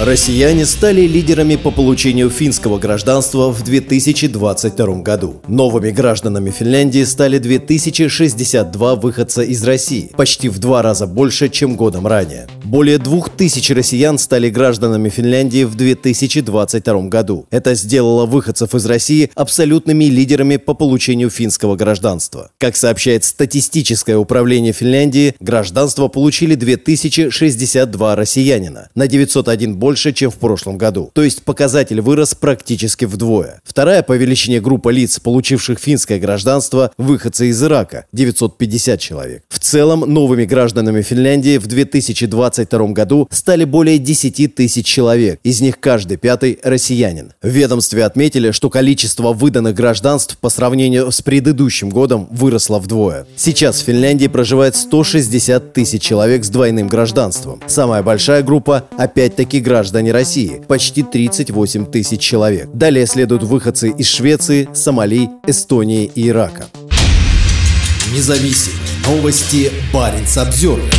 Россияне стали лидерами по получению финского гражданства в 2022 году. Новыми гражданами Финляндии стали 2062 выходца из России, почти в два раза больше, чем годом ранее. Более 2000 россиян стали гражданами Финляндии в 2022 году. Это сделало выходцев из России абсолютными лидерами по получению финского гражданства. Как сообщает статистическое управление Финляндии, гражданство получили 2062 россиянина, на 901 больше больше, чем в прошлом году. То есть показатель вырос практически вдвое. Вторая по величине группа лиц, получивших финское гражданство, выходцы из Ирака – 950 человек. В целом, новыми гражданами Финляндии в 2022 году стали более 10 тысяч человек, из них каждый пятый – россиянин. В ведомстве отметили, что количество выданных гражданств по сравнению с предыдущим годом выросло вдвое. Сейчас в Финляндии проживает 160 тысяч человек с двойным гражданством. Самая большая группа – опять-таки граждане граждане России – почти 38 тысяч человек. Далее следуют выходцы из Швеции, Сомали, Эстонии и Ирака. Независимые новости. Барин обзервер